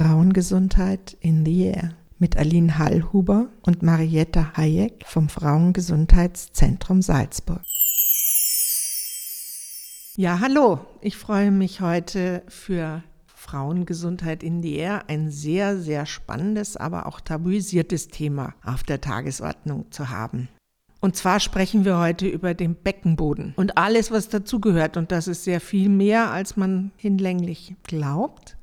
Frauengesundheit in the Air mit Aline Hallhuber und Marietta Hayek vom Frauengesundheitszentrum Salzburg. Ja, hallo. Ich freue mich heute für Frauengesundheit in the Air ein sehr, sehr spannendes, aber auch tabuisiertes Thema auf der Tagesordnung zu haben. Und zwar sprechen wir heute über den Beckenboden und alles, was dazugehört. Und das ist sehr viel mehr, als man hinlänglich glaubt.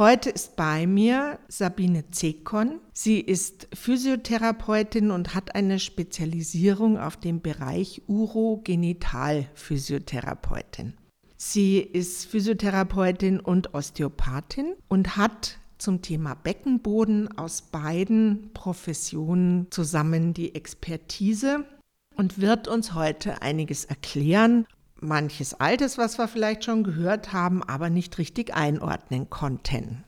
Heute ist bei mir Sabine Zekon. Sie ist Physiotherapeutin und hat eine Spezialisierung auf dem Bereich Urogenitalphysiotherapeutin. Sie ist Physiotherapeutin und Osteopathin und hat zum Thema Beckenboden aus beiden Professionen zusammen die Expertise und wird uns heute einiges erklären, manches Altes, was wir vielleicht schon gehört haben, aber nicht richtig einordnen konnten.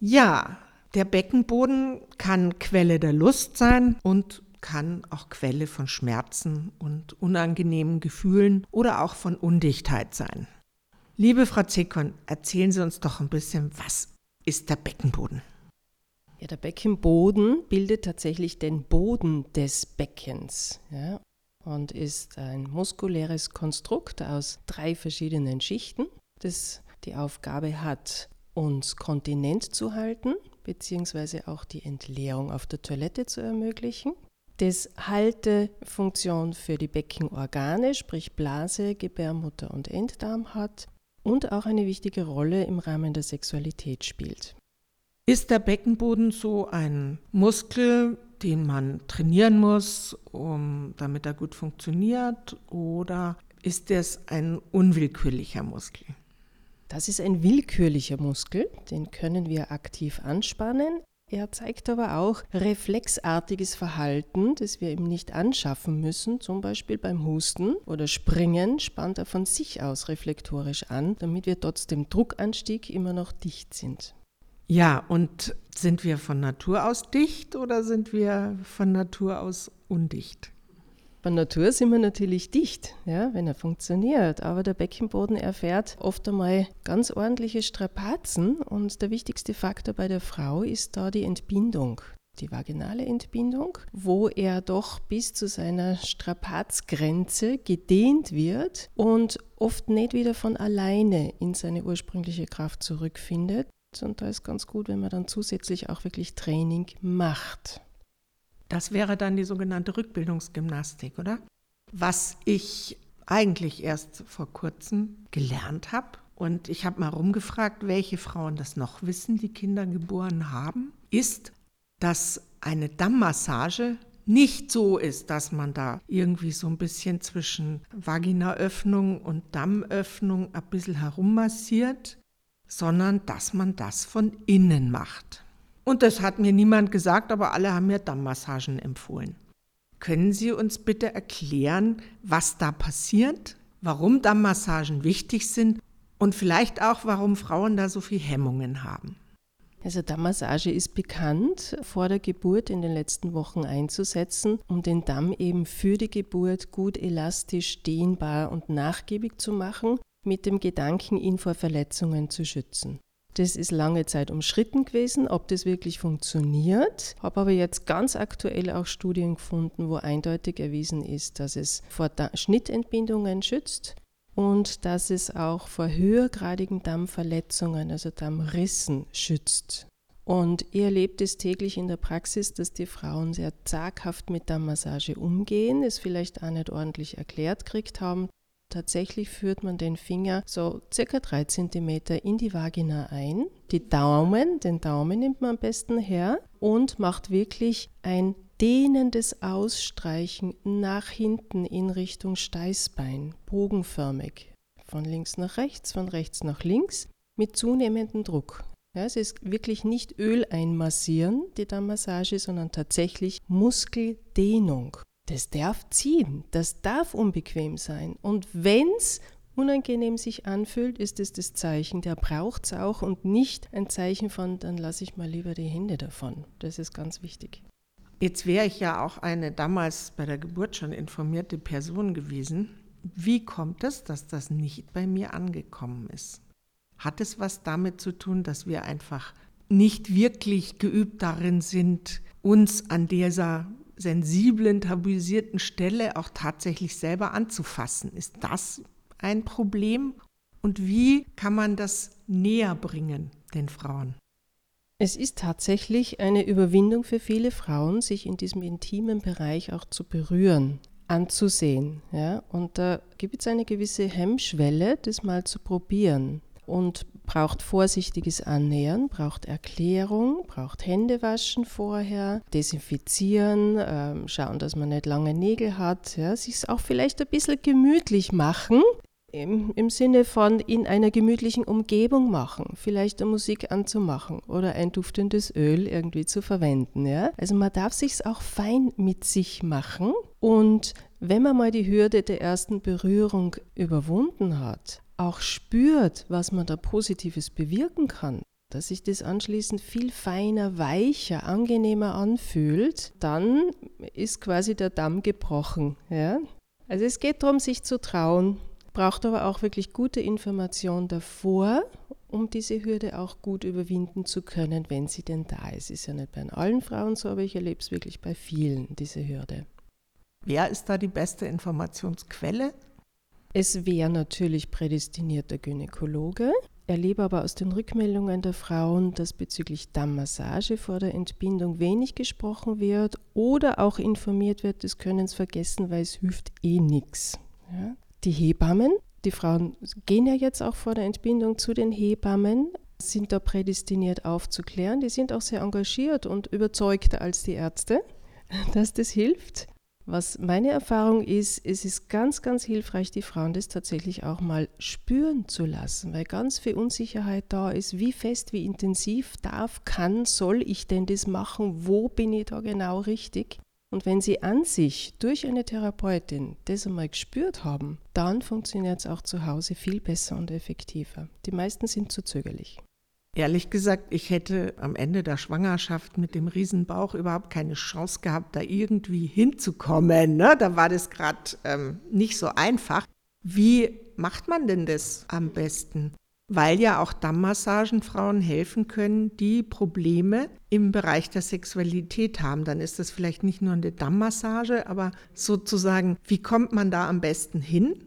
Ja, der Beckenboden kann Quelle der Lust sein und kann auch Quelle von Schmerzen und unangenehmen Gefühlen oder auch von Undichtheit sein. Liebe Frau Zekon, erzählen Sie uns doch ein bisschen, was ist der Beckenboden? Ja, der Beckenboden bildet tatsächlich den Boden des Beckens ja, und ist ein muskuläres Konstrukt aus drei verschiedenen Schichten, das die Aufgabe hat, uns kontinent zu halten, beziehungsweise auch die Entleerung auf der Toilette zu ermöglichen. Das Haltefunktion für die Beckenorgane, sprich Blase, Gebärmutter und Enddarm hat und auch eine wichtige Rolle im Rahmen der Sexualität spielt. Ist der Beckenboden so ein Muskel, den man trainieren muss, um, damit er gut funktioniert, oder ist es ein unwillkürlicher Muskel? Das ist ein willkürlicher Muskel, den können wir aktiv anspannen. Er zeigt aber auch reflexartiges Verhalten, das wir ihm nicht anschaffen müssen. Zum Beispiel beim Husten oder Springen spannt er von sich aus reflektorisch an, damit wir trotz dem Druckanstieg immer noch dicht sind. Ja, und sind wir von Natur aus dicht oder sind wir von Natur aus undicht? Von Natur sind wir natürlich dicht, ja, wenn er funktioniert. Aber der Beckenboden erfährt oft einmal ganz ordentliche Strapazen. Und der wichtigste Faktor bei der Frau ist da die Entbindung, die vaginale Entbindung, wo er doch bis zu seiner Strapazgrenze gedehnt wird und oft nicht wieder von alleine in seine ursprüngliche Kraft zurückfindet. Und da ist ganz gut, wenn man dann zusätzlich auch wirklich Training macht. Das wäre dann die sogenannte Rückbildungsgymnastik, oder? Was ich eigentlich erst vor kurzem gelernt habe. Und ich habe mal rumgefragt, welche Frauen das noch wissen, die Kinder geboren haben, ist, dass eine Dammmassage nicht so ist, dass man da irgendwie so ein bisschen zwischen Vaginaöffnung und Dammöffnung ein bisschen herummassiert, sondern dass man das von innen macht. Und das hat mir niemand gesagt, aber alle haben mir Dammmassagen empfohlen. Können Sie uns bitte erklären, was da passiert, warum Dammmassagen wichtig sind und vielleicht auch, warum Frauen da so viel Hemmungen haben? Also Dammmassage ist bekannt, vor der Geburt in den letzten Wochen einzusetzen, um den Damm eben für die Geburt gut elastisch, dehnbar und nachgiebig zu machen, mit dem Gedanken, ihn vor Verletzungen zu schützen. Das ist lange Zeit umschritten gewesen, ob das wirklich funktioniert. Habe aber jetzt ganz aktuell auch Studien gefunden, wo eindeutig erwiesen ist, dass es vor Schnittentbindungen schützt und dass es auch vor höhergradigen Dammverletzungen, also Dammrissen, schützt. Und ihr erlebt es täglich in der Praxis, dass die Frauen sehr zaghaft mit Dammmassage umgehen, es vielleicht auch nicht ordentlich erklärt gekriegt haben, Tatsächlich führt man den Finger so circa drei Zentimeter in die Vagina ein. Die Daumen, den Daumen nimmt man am besten her und macht wirklich ein dehnendes Ausstreichen nach hinten in Richtung Steißbein, bogenförmig. Von links nach rechts, von rechts nach links, mit zunehmendem Druck. Ja, es ist wirklich nicht Öl einmassieren, die Darmmassage, sondern tatsächlich Muskeldehnung das darf ziehen, das darf unbequem sein. Und wenn es unangenehm sich anfühlt, ist es das Zeichen, der braucht es auch und nicht ein Zeichen von, dann lasse ich mal lieber die Hände davon. Das ist ganz wichtig. Jetzt wäre ich ja auch eine damals bei der Geburt schon informierte Person gewesen. Wie kommt es, dass das nicht bei mir angekommen ist? Hat es was damit zu tun, dass wir einfach nicht wirklich geübt darin sind, uns an dieser sensiblen, tabuisierten Stelle auch tatsächlich selber anzufassen. Ist das ein Problem? Und wie kann man das näher bringen den Frauen? Es ist tatsächlich eine Überwindung für viele Frauen, sich in diesem intimen Bereich auch zu berühren, anzusehen. Ja? Und da gibt es eine gewisse Hemmschwelle, das mal zu probieren. Und braucht vorsichtiges Annähern, braucht Erklärung, braucht Händewaschen vorher, desinfizieren, äh, schauen, dass man nicht lange Nägel hat, ja, sich auch vielleicht ein bisschen gemütlich machen, im, im Sinne von in einer gemütlichen Umgebung machen, vielleicht eine Musik anzumachen oder ein duftendes Öl irgendwie zu verwenden. Ja? Also man darf sich auch fein mit sich machen und wenn man mal die Hürde der ersten Berührung überwunden hat, auch spürt, was man da Positives bewirken kann, dass sich das anschließend viel feiner, weicher, angenehmer anfühlt, dann ist quasi der Damm gebrochen. Ja? Also es geht darum, sich zu trauen, braucht aber auch wirklich gute Information davor, um diese Hürde auch gut überwinden zu können, wenn sie denn da ist. Ist ja nicht bei allen Frauen so, aber ich erlebe es wirklich bei vielen, diese Hürde. Wer ist da die beste Informationsquelle? Es wäre natürlich prädestinierter Gynäkologe. Erlebe aber aus den Rückmeldungen der Frauen, dass bezüglich Dammmassage vor der Entbindung wenig gesprochen wird oder auch informiert wird, das können es vergessen, weil es hilft eh nichts. Ja? Die Hebammen, die Frauen gehen ja jetzt auch vor der Entbindung zu den Hebammen, sind da prädestiniert aufzuklären. Die sind auch sehr engagiert und überzeugter als die Ärzte, dass das hilft. Was meine Erfahrung ist, es ist ganz, ganz hilfreich, die Frauen das tatsächlich auch mal spüren zu lassen, weil ganz viel Unsicherheit da ist. Wie fest, wie intensiv darf, kann, soll ich denn das machen? Wo bin ich da genau richtig? Und wenn sie an sich durch eine Therapeutin das einmal gespürt haben, dann funktioniert es auch zu Hause viel besser und effektiver. Die meisten sind zu zögerlich. Ehrlich gesagt, ich hätte am Ende der Schwangerschaft mit dem Riesenbauch überhaupt keine Chance gehabt, da irgendwie hinzukommen. Ne? Da war das gerade ähm, nicht so einfach. Wie macht man denn das am besten? Weil ja auch Dammmassagen Frauen helfen können, die Probleme im Bereich der Sexualität haben. Dann ist das vielleicht nicht nur eine Dammmassage, aber sozusagen, wie kommt man da am besten hin?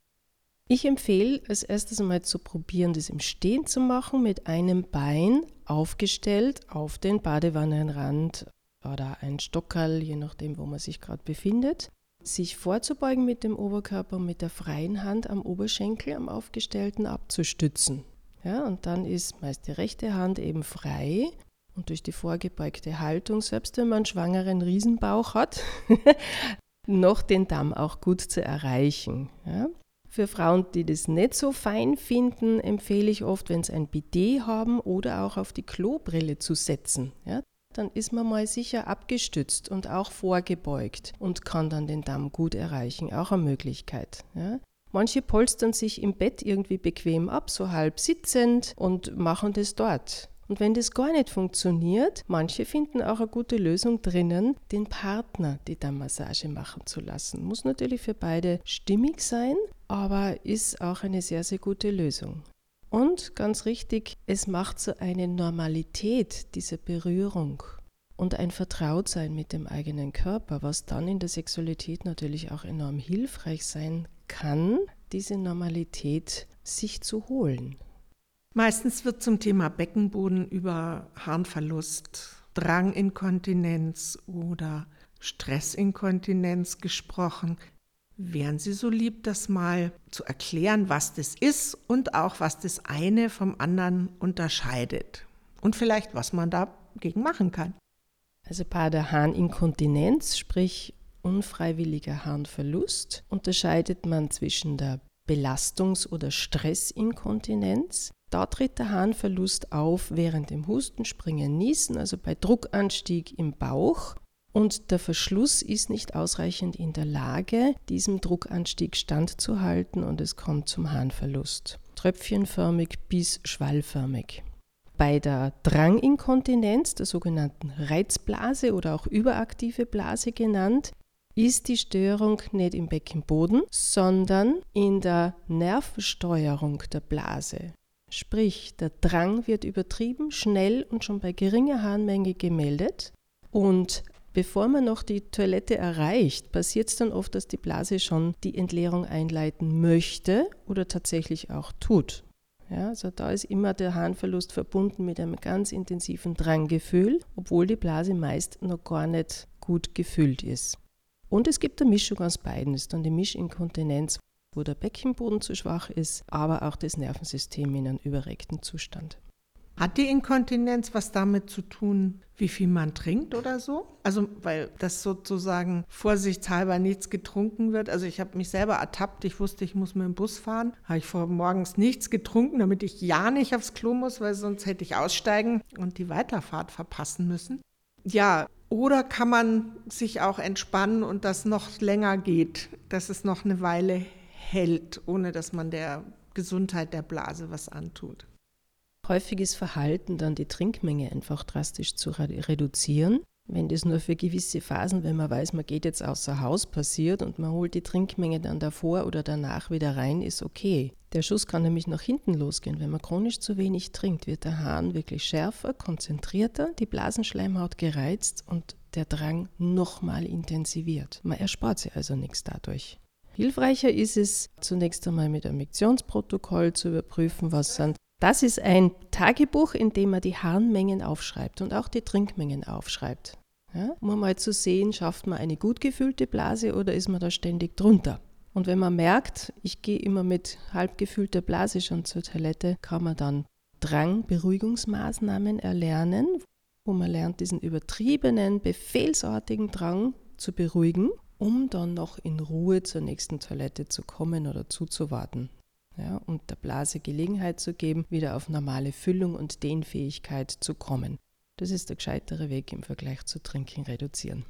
Ich empfehle als erstes einmal zu probieren, das im Stehen zu machen, mit einem Bein aufgestellt auf den Badewannenrand oder ein Stockerl, je nachdem, wo man sich gerade befindet. Sich vorzubeugen mit dem Oberkörper mit der freien Hand am Oberschenkel, am aufgestellten abzustützen. Ja, und dann ist meist die rechte Hand eben frei und durch die vorgebeugte Haltung, selbst wenn man einen schwangeren Riesenbauch hat, noch den Damm auch gut zu erreichen. Ja. Für Frauen, die das nicht so fein finden, empfehle ich oft, wenn sie ein Bidet haben oder auch auf die Klobrille zu setzen. Ja, dann ist man mal sicher abgestützt und auch vorgebeugt und kann dann den Damm gut erreichen. Auch eine Möglichkeit. Ja. Manche polstern sich im Bett irgendwie bequem ab, so halb sitzend und machen das dort. Und wenn das gar nicht funktioniert, manche finden auch eine gute Lösung drinnen, den Partner die Dammmassage machen zu lassen. Muss natürlich für beide stimmig sein, aber ist auch eine sehr, sehr gute Lösung. Und ganz richtig, es macht so eine Normalität, diese Berührung und ein Vertrautsein mit dem eigenen Körper, was dann in der Sexualität natürlich auch enorm hilfreich sein kann, diese Normalität sich zu holen. Meistens wird zum Thema Beckenboden über Harnverlust, Dranginkontinenz oder Stressinkontinenz gesprochen. Wären Sie so lieb, das mal zu erklären, was das ist und auch was das eine vom anderen unterscheidet und vielleicht was man dagegen machen kann? Also bei der Harninkontinenz, sprich unfreiwilliger Harnverlust, unterscheidet man zwischen der Belastungs- oder Stressinkontinenz da tritt der Harnverlust auf während dem Husten, Springen, Niesen, also bei Druckanstieg im Bauch. Und der Verschluss ist nicht ausreichend in der Lage, diesem Druckanstieg standzuhalten und es kommt zum Harnverlust. Tröpfchenförmig bis schwallförmig. Bei der Dranginkontinenz, der sogenannten Reizblase oder auch überaktive Blase genannt, ist die Störung nicht im Beckenboden, sondern in der Nervensteuerung der Blase. Sprich, der Drang wird übertrieben, schnell und schon bei geringer Harnmenge gemeldet. Und bevor man noch die Toilette erreicht, passiert es dann oft, dass die Blase schon die Entleerung einleiten möchte oder tatsächlich auch tut. Ja, also da ist immer der Harnverlust verbunden mit einem ganz intensiven Dranggefühl, obwohl die Blase meist noch gar nicht gut gefüllt ist. Und es gibt eine Mischung aus beiden. Das ist dann die Mischinkontinenz, wo der Beckenboden zu schwach ist, aber auch das Nervensystem in einem überregten Zustand. Hat die Inkontinenz was damit zu tun, wie viel man trinkt oder so? Also, weil das sozusagen vorsichtshalber nichts getrunken wird. Also, ich habe mich selber ertappt. Ich wusste, ich muss mit dem Bus fahren. Habe ich vor morgens nichts getrunken, damit ich ja nicht aufs Klo muss, weil sonst hätte ich aussteigen und die Weiterfahrt verpassen müssen. Ja, oder kann man sich auch entspannen und das noch länger geht, dass es noch eine Weile hält, ohne dass man der Gesundheit der Blase was antut? Häufiges Verhalten, dann die Trinkmenge einfach drastisch zu reduzieren. Wenn das nur für gewisse Phasen, wenn man weiß, man geht jetzt außer Haus, passiert und man holt die Trinkmenge dann davor oder danach wieder rein, ist okay. Der Schuss kann nämlich nach hinten losgehen. Wenn man chronisch zu wenig trinkt, wird der Hahn wirklich schärfer, konzentrierter, die Blasenschleimhaut gereizt und der Drang nochmal intensiviert. Man erspart sich also nichts dadurch. Hilfreicher ist es, zunächst einmal mit einem Miktionsprotokoll zu überprüfen, was sind das ist ein Tagebuch, in dem man die Harnmengen aufschreibt und auch die Trinkmengen aufschreibt. Ja, um mal zu sehen, schafft man eine gut gefüllte Blase oder ist man da ständig drunter. Und wenn man merkt, ich gehe immer mit halb gefüllter Blase schon zur Toilette, kann man dann Drangberuhigungsmaßnahmen erlernen, wo man lernt, diesen übertriebenen, befehlsartigen Drang zu beruhigen, um dann noch in Ruhe zur nächsten Toilette zu kommen oder zuzuwarten ja, und der Blase Gelegenheit zu geben, wieder auf normale Füllung und Dehnfähigkeit zu kommen. Das ist der gescheitere Weg im Vergleich zu Trinken reduzieren.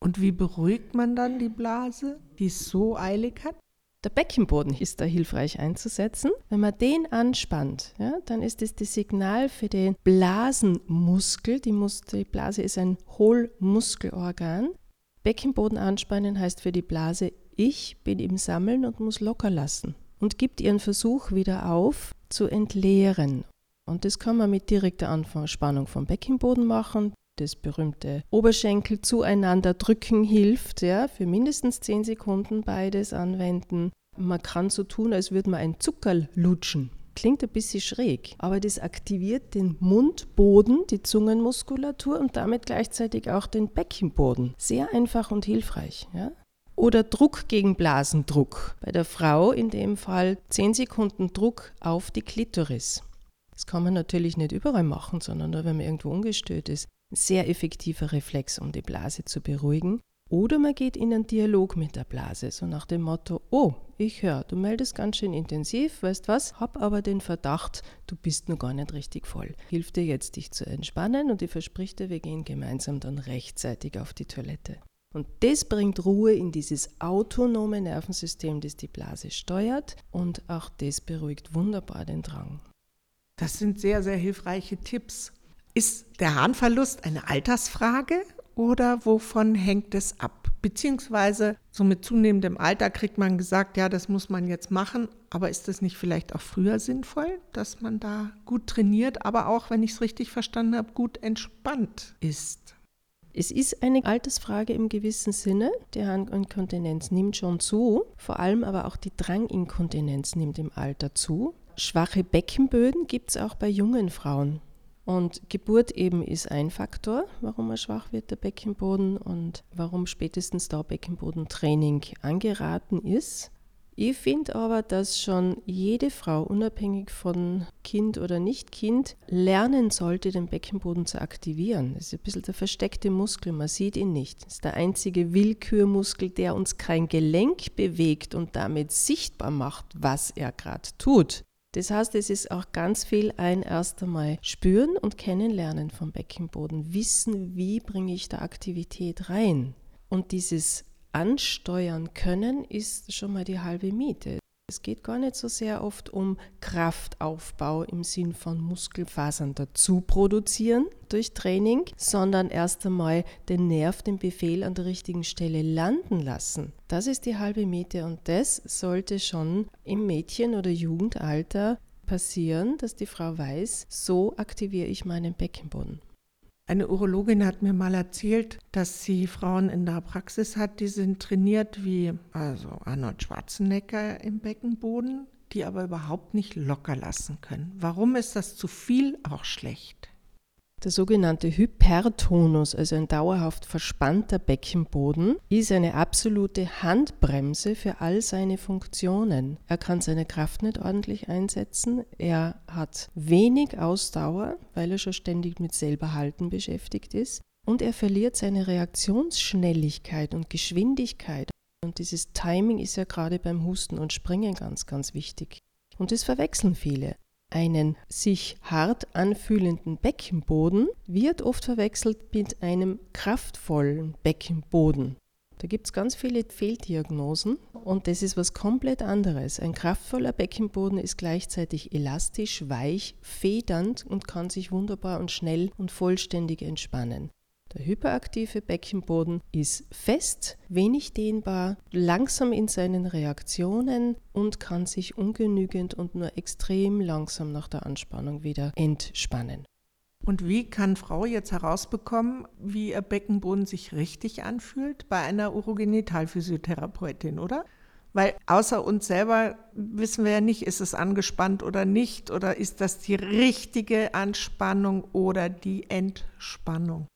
Und wie beruhigt man dann die Blase, die es so eilig hat? Der Beckenboden ist da hilfreich einzusetzen. Wenn man den anspannt, ja, dann ist es das Signal für den Blasenmuskel. Die, Mus die Blase ist ein Hohlmuskelorgan. Beckenboden anspannen heißt für die Blase, ich bin im Sammeln und muss locker lassen und gibt ihren Versuch wieder auf zu entleeren. Und das kann man mit direkter Anspannung vom Beckenboden machen. Das berühmte Oberschenkel zueinander drücken hilft, ja, für mindestens 10 Sekunden beides anwenden. Man kann so tun, als würde man ein Zuckerl lutschen. Klingt ein bisschen schräg, aber das aktiviert den Mundboden, die Zungenmuskulatur und damit gleichzeitig auch den Beckenboden. Sehr einfach und hilfreich. Ja? oder Druck gegen Blasendruck. Bei der Frau in dem Fall 10 Sekunden Druck auf die Klitoris. Das kann man natürlich nicht überall machen, sondern nur, wenn man irgendwo ungestört ist. Ein sehr effektiver Reflex, um die Blase zu beruhigen. Oder man geht in einen Dialog mit der Blase, so nach dem Motto, oh, ich höre, du meldest ganz schön intensiv, weißt was, hab aber den Verdacht, du bist noch gar nicht richtig voll. Hilf dir jetzt, dich zu entspannen und ich versprich dir, wir gehen gemeinsam dann rechtzeitig auf die Toilette. Und das bringt Ruhe in dieses autonome Nervensystem, das die Blase steuert und auch das beruhigt wunderbar den Drang. Das sind sehr, sehr hilfreiche Tipps. Ist der Harnverlust eine Altersfrage oder wovon hängt es ab? Beziehungsweise so mit zunehmendem Alter kriegt man gesagt, ja, das muss man jetzt machen, aber ist das nicht vielleicht auch früher sinnvoll, dass man da gut trainiert, aber auch, wenn ich es richtig verstanden habe, gut entspannt ist? Es ist eine Altersfrage im gewissen Sinne. Die Harninkontinenz nimmt schon zu, vor allem aber auch die Dranginkontinenz nimmt im Alter zu. Schwache Beckenböden gibt es auch bei jungen Frauen. Und Geburt eben ist ein Faktor, warum er schwach wird, der Beckenboden, und warum spätestens da Beckenbodentraining angeraten ist. Ich finde aber, dass schon jede Frau, unabhängig von Kind oder Nicht-Kind, lernen sollte, den Beckenboden zu aktivieren. Das ist ein bisschen der versteckte Muskel, man sieht ihn nicht. Das ist der einzige Willkürmuskel, der uns kein Gelenk bewegt und damit sichtbar macht, was er gerade tut. Das heißt, es ist auch ganz viel ein erst einmal spüren und kennenlernen vom Beckenboden, wissen, wie bringe ich da Aktivität rein. Und dieses ansteuern können, ist schon mal die halbe Miete. Es geht gar nicht so sehr oft um Kraftaufbau im Sinn von Muskelfasern dazu produzieren durch Training, sondern erst einmal den Nerv, den Befehl an der richtigen Stelle landen lassen. Das ist die halbe Miete und das sollte schon im Mädchen- oder Jugendalter passieren, dass die Frau weiß, so aktiviere ich meinen Beckenboden. Eine Urologin hat mir mal erzählt, dass sie Frauen in der Praxis hat, die sind trainiert wie also Arnold Schwarzenegger im Beckenboden, die aber überhaupt nicht locker lassen können. Warum ist das zu viel auch schlecht? Der sogenannte Hypertonus, also ein dauerhaft verspannter Beckenboden, ist eine absolute Handbremse für all seine Funktionen. Er kann seine Kraft nicht ordentlich einsetzen, er hat wenig Ausdauer, weil er schon ständig mit selberhalten beschäftigt ist, und er verliert seine Reaktionsschnelligkeit und Geschwindigkeit. Und dieses Timing ist ja gerade beim Husten und Springen ganz, ganz wichtig. Und das verwechseln viele einen sich hart anfühlenden Beckenboden wird oft verwechselt mit einem kraftvollen Beckenboden. Da gibt es ganz viele Fehldiagnosen und das ist was komplett anderes. Ein kraftvoller Beckenboden ist gleichzeitig elastisch, weich, federnd und kann sich wunderbar und schnell und vollständig entspannen. Der hyperaktive Beckenboden ist fest, wenig dehnbar, langsam in seinen Reaktionen und kann sich ungenügend und nur extrem langsam nach der Anspannung wieder entspannen. Und wie kann Frau jetzt herausbekommen, wie ihr Beckenboden sich richtig anfühlt bei einer Urogenitalphysiotherapeutin, oder? Weil außer uns selber wissen wir ja nicht, ist es angespannt oder nicht, oder ist das die richtige Anspannung oder die Entspannung?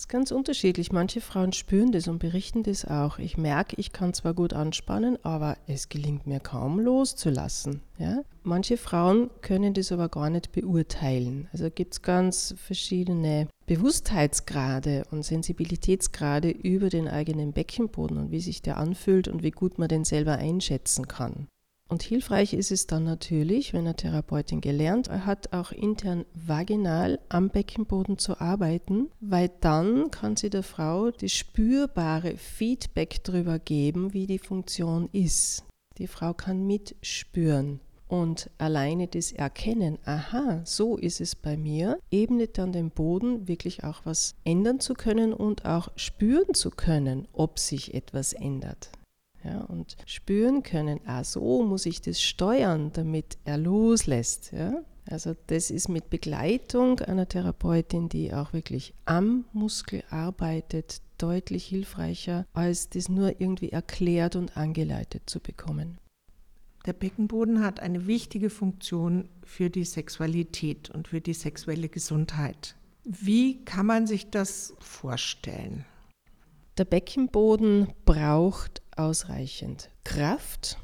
Das ist ganz unterschiedlich. Manche Frauen spüren das und berichten das auch. Ich merke, ich kann zwar gut anspannen, aber es gelingt mir kaum loszulassen. Ja? Manche Frauen können das aber gar nicht beurteilen. Also gibt es ganz verschiedene Bewusstheitsgrade und Sensibilitätsgrade über den eigenen Beckenboden und wie sich der anfühlt und wie gut man den selber einschätzen kann. Und hilfreich ist es dann natürlich, wenn eine Therapeutin gelernt hat, auch intern vaginal am Beckenboden zu arbeiten, weil dann kann sie der Frau das spürbare Feedback darüber geben, wie die Funktion ist. Die Frau kann mitspüren. Und alleine das Erkennen, aha, so ist es bei mir, ebnet dann den Boden, wirklich auch was ändern zu können und auch spüren zu können, ob sich etwas ändert ja, und spüren können, ah, so muss ich das steuern, damit er loslässt. Ja. Also das ist mit Begleitung einer Therapeutin, die auch wirklich am Muskel arbeitet, deutlich hilfreicher, als das nur irgendwie erklärt und angeleitet zu bekommen. Der Beckenboden hat eine wichtige Funktion für die Sexualität und für die sexuelle Gesundheit. Wie kann man sich das vorstellen? Der Beckenboden braucht ausreichend Kraft,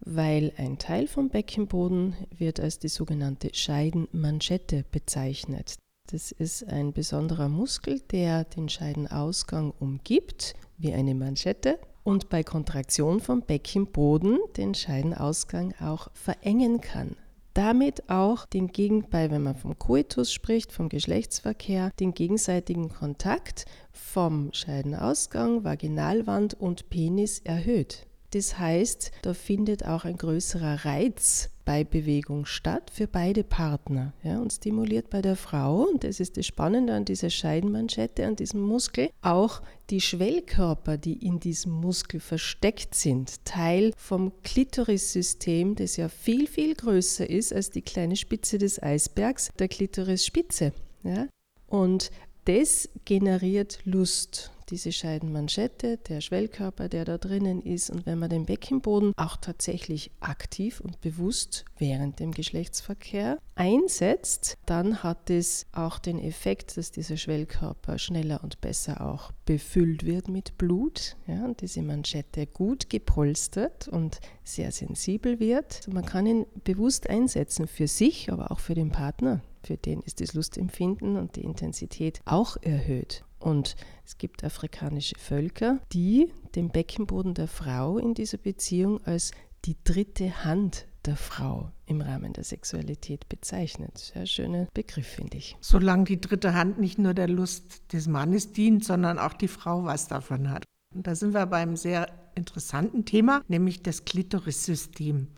weil ein Teil vom Beckenboden wird als die sogenannte Scheidenmanschette bezeichnet. Das ist ein besonderer Muskel, der den Scheidenausgang umgibt, wie eine Manschette, und bei Kontraktion vom Beckenboden den Scheidenausgang auch verengen kann damit auch den Gegenteil, wenn man vom Koitus spricht, vom Geschlechtsverkehr, den gegenseitigen Kontakt vom Scheidenausgang, Vaginalwand und Penis erhöht. Das heißt, da findet auch ein größerer Reiz bei Bewegung statt für beide Partner ja, und stimuliert bei der Frau, und das ist das Spannende an dieser Scheidenmanschette, an diesem Muskel, auch die Schwellkörper, die in diesem Muskel versteckt sind, Teil vom Klitorissystem, das ja viel, viel größer ist als die kleine Spitze des Eisbergs, der Klitorisspitze. Ja. Und das generiert Lust diese Scheidenmanschette, der Schwellkörper, der da drinnen ist. Und wenn man den Beckenboden auch tatsächlich aktiv und bewusst während dem Geschlechtsverkehr einsetzt, dann hat es auch den Effekt, dass dieser Schwellkörper schneller und besser auch befüllt wird mit Blut. Ja, und diese Manschette gut gepolstert und sehr sensibel wird. Also man kann ihn bewusst einsetzen für sich, aber auch für den Partner. Für den ist das Lustempfinden und die Intensität auch erhöht. Und es gibt afrikanische Völker, die den Beckenboden der Frau in dieser Beziehung als die dritte Hand der Frau im Rahmen der Sexualität bezeichnet. Sehr schöner Begriff, finde ich. Solange die dritte Hand nicht nur der Lust des Mannes dient, sondern auch die Frau was davon hat. Und da sind wir beim sehr interessanten Thema, nämlich das Klitorissystem.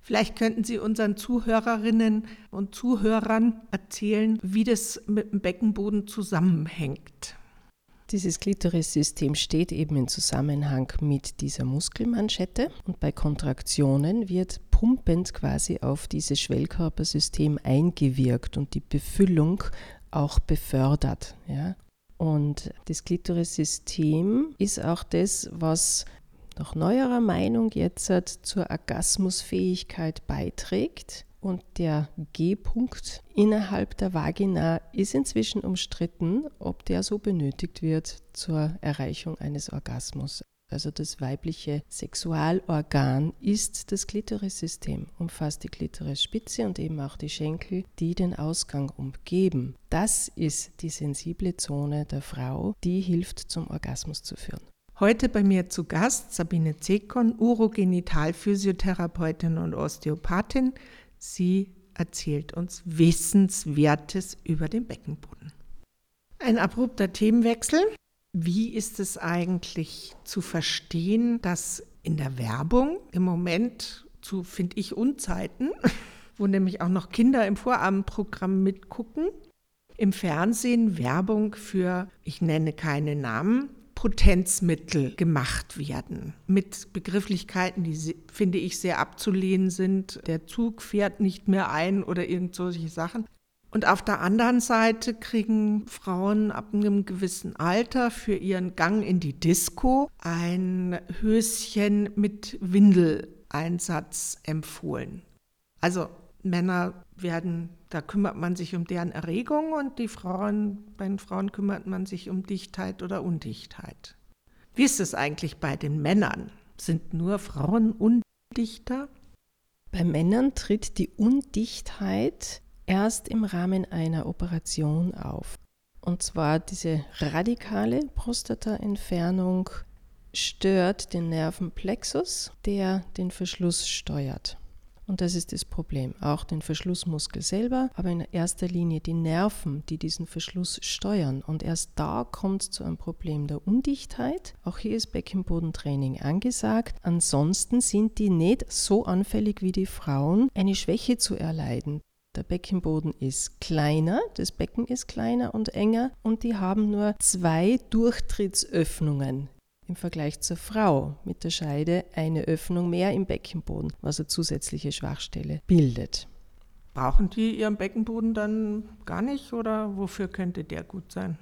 Vielleicht könnten Sie unseren Zuhörerinnen und Zuhörern erzählen, wie das mit dem Beckenboden zusammenhängt. Dieses Klitorissystem steht eben in Zusammenhang mit dieser Muskelmanschette und bei Kontraktionen wird pumpend quasi auf dieses Schwellkörpersystem eingewirkt und die Befüllung auch befördert. Ja. Und das Klitorissystem ist auch das, was nach neuerer Meinung jetzt zur Orgasmusfähigkeit beiträgt. Und der G-Punkt innerhalb der Vagina ist inzwischen umstritten, ob der so benötigt wird zur Erreichung eines Orgasmus. Also das weibliche Sexualorgan ist das Klitorissystem, umfasst die Klitorisspitze und eben auch die Schenkel, die den Ausgang umgeben. Das ist die sensible Zone der Frau, die hilft zum Orgasmus zu führen. Heute bei mir zu Gast Sabine Zekon, Urogenitalphysiotherapeutin und Osteopathin. Sie erzählt uns Wissenswertes über den Beckenboden. Ein abrupter Themenwechsel. Wie ist es eigentlich zu verstehen, dass in der Werbung im Moment zu, finde ich, Unzeiten, wo nämlich auch noch Kinder im Vorabendprogramm mitgucken, im Fernsehen Werbung für, ich nenne keine Namen, Potenzmittel gemacht werden. Mit Begrifflichkeiten, die, finde ich, sehr abzulehnen sind. Der Zug fährt nicht mehr ein oder irgend solche Sachen. Und auf der anderen Seite kriegen Frauen ab einem gewissen Alter für ihren Gang in die Disco ein Höschen mit Windeleinsatz empfohlen. Also Männer werden, da kümmert man sich um deren Erregung und die Frauen, bei den Frauen kümmert man sich um Dichtheit oder Undichtheit. Wie ist es eigentlich bei den Männern? Sind nur Frauen undichter? Bei Männern tritt die Undichtheit erst im Rahmen einer Operation auf. Und zwar diese radikale Prostataentfernung stört den Nervenplexus, der den Verschluss steuert. Und das ist das Problem. Auch den Verschlussmuskel selber, aber in erster Linie die Nerven, die diesen Verschluss steuern. Und erst da kommt es zu einem Problem der Undichtheit. Auch hier ist Beckenbodentraining angesagt. Ansonsten sind die nicht so anfällig wie die Frauen, eine Schwäche zu erleiden. Der Beckenboden ist kleiner, das Becken ist kleiner und enger und die haben nur zwei Durchtrittsöffnungen im Vergleich zur Frau mit der Scheide eine Öffnung mehr im Beckenboden, was eine zusätzliche Schwachstelle bildet. Brauchen die ihren Beckenboden dann gar nicht oder wofür könnte der gut sein?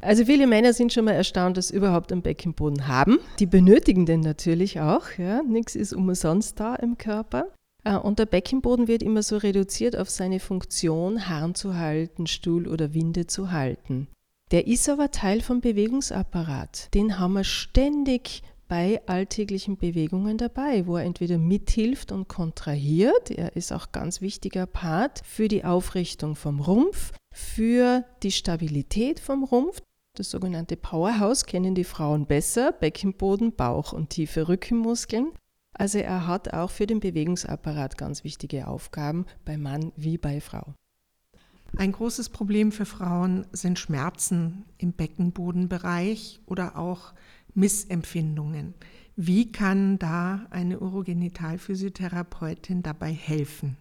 Also viele Männer sind schon mal erstaunt, dass sie überhaupt einen Beckenboden haben. Die benötigen den natürlich auch. Ja. Nichts ist umsonst da im Körper. Äh, und der Beckenboden wird immer so reduziert auf seine Funktion, Harn zu halten, Stuhl oder Winde zu halten. Der ist aber Teil vom Bewegungsapparat. Den haben wir ständig bei alltäglichen Bewegungen dabei, wo er entweder mithilft und kontrahiert. Er ist auch ganz wichtiger Part für die Aufrichtung vom Rumpf, für die Stabilität vom Rumpf. Das sogenannte Powerhouse kennen die Frauen besser, Beckenboden, Bauch und tiefe Rückenmuskeln. Also er hat auch für den Bewegungsapparat ganz wichtige Aufgaben, bei Mann wie bei Frau. Ein großes Problem für Frauen sind Schmerzen im Beckenbodenbereich oder auch Missempfindungen. Wie kann da eine Urogenitalphysiotherapeutin dabei helfen?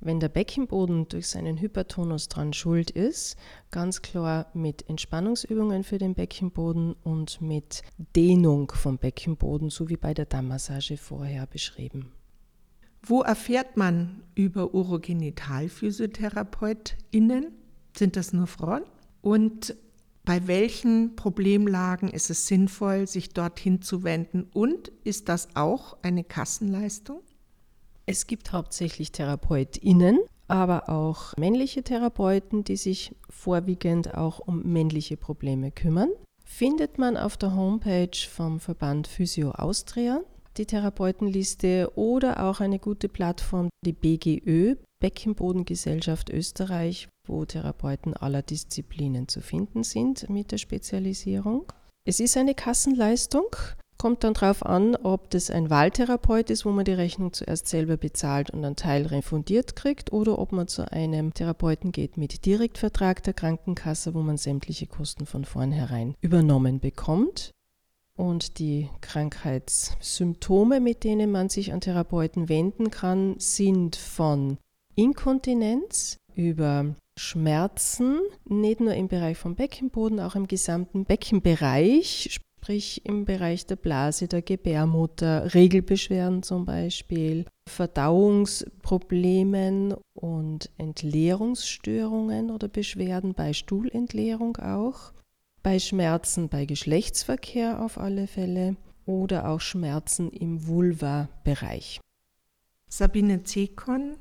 Wenn der Beckenboden durch seinen Hypertonus dran schuld ist, ganz klar mit Entspannungsübungen für den Beckenboden und mit Dehnung vom Beckenboden, so wie bei der Dammmassage vorher beschrieben. Wo erfährt man über UrogenitalphysiotherapeutInnen? Sind das nur Frauen? Und bei welchen Problemlagen ist es sinnvoll, sich dorthin zu wenden? Und ist das auch eine Kassenleistung? Es gibt hauptsächlich TherapeutInnen, aber auch männliche Therapeuten, die sich vorwiegend auch um männliche Probleme kümmern. Findet man auf der Homepage vom Verband Physio Austria die Therapeutenliste oder auch eine gute Plattform, die BGÖ, Beckenbodengesellschaft Österreich, wo Therapeuten aller Disziplinen zu finden sind mit der Spezialisierung. Es ist eine Kassenleistung. Kommt dann darauf an, ob das ein Wahltherapeut ist, wo man die Rechnung zuerst selber bezahlt und einen Teil refundiert kriegt, oder ob man zu einem Therapeuten geht mit Direktvertrag der Krankenkasse, wo man sämtliche Kosten von vornherein übernommen bekommt. Und die Krankheitssymptome, mit denen man sich an Therapeuten wenden kann, sind von Inkontinenz über Schmerzen, nicht nur im Bereich vom Beckenboden, auch im gesamten Beckenbereich, sprich im Bereich der Blase, der Gebärmutter, Regelbeschwerden zum Beispiel, Verdauungsproblemen und Entleerungsstörungen oder Beschwerden bei Stuhlentleerung auch, bei Schmerzen bei Geschlechtsverkehr auf alle Fälle oder auch Schmerzen im Vulva-Bereich. Sabine Zekon,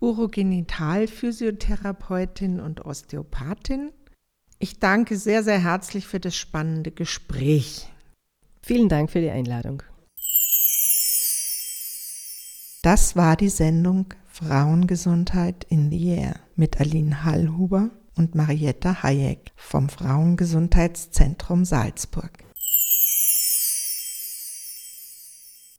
Urogenitalphysiotherapeutin und Osteopathin. Ich danke sehr, sehr herzlich für das spannende Gespräch. Vielen Dank für die Einladung. Das war die Sendung Frauengesundheit in the Air mit Aline Hallhuber und Marietta Hayek vom Frauengesundheitszentrum Salzburg.